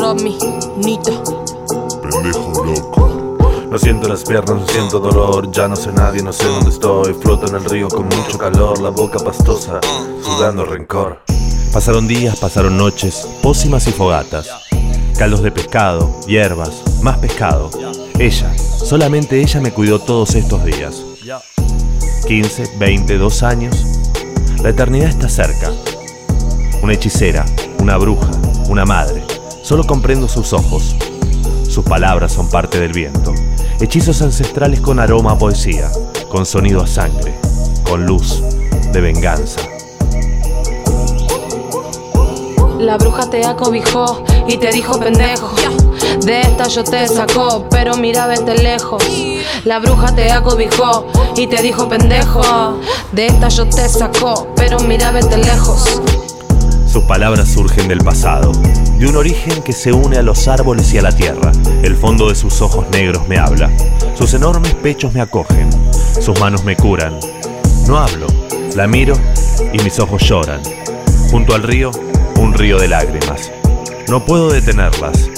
mami, nita. Pendejo loco. No siento las piernas, no siento dolor, ya no sé nadie, no sé dónde estoy. Floto en el río con mucho calor, la boca pastosa, sudando rencor. Pasaron días, pasaron noches, pócimas y fogatas. Caldos de pescado, hierbas, más pescado. Ella, solamente ella me cuidó todos estos días. 15, 20, dos años. La eternidad está cerca. Una hechicera, una bruja, una madre. Solo comprendo sus ojos. Sus palabras son parte del viento. Hechizos ancestrales con aroma a poesía, con sonido a sangre, con luz de venganza. La bruja te acobijó y te dijo pendejo. De esta yo te sacó, pero mira, vete lejos. La bruja te acobijó y te dijo pendejo. De esta yo te sacó, pero mira, vete lejos. Sus palabras surgen del pasado, de un origen que se une a los árboles y a la tierra. El fondo de sus ojos negros me habla, sus enormes pechos me acogen, sus manos me curan. No hablo, la miro y mis ojos lloran. Junto al río, un río de lágrimas. No puedo detenerlas.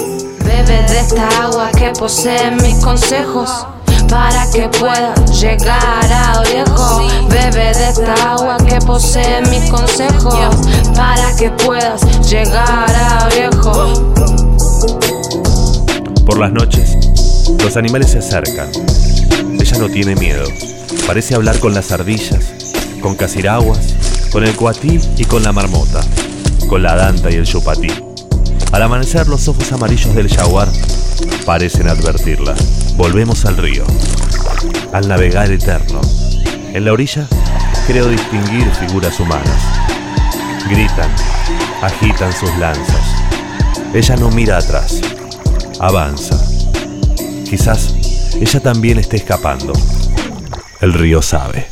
Bebe de esta agua que posee mis consejos para que puedas llegar a viejo. Bebe de esta agua que posee mis consejos para que puedas llegar a viejo. Por las noches, los animales se acercan. Ella no tiene miedo. Parece hablar con las ardillas, con casiraguas, con el cuatí y con la marmota, con la danta y el chupatí. Al amanecer, los ojos amarillos del jaguar parecen advertirla. Volvemos al río, al navegar eterno. En la orilla creo distinguir figuras humanas. Gritan, agitan sus lanzas. Ella no mira atrás, avanza. Quizás ella también esté escapando. El río sabe.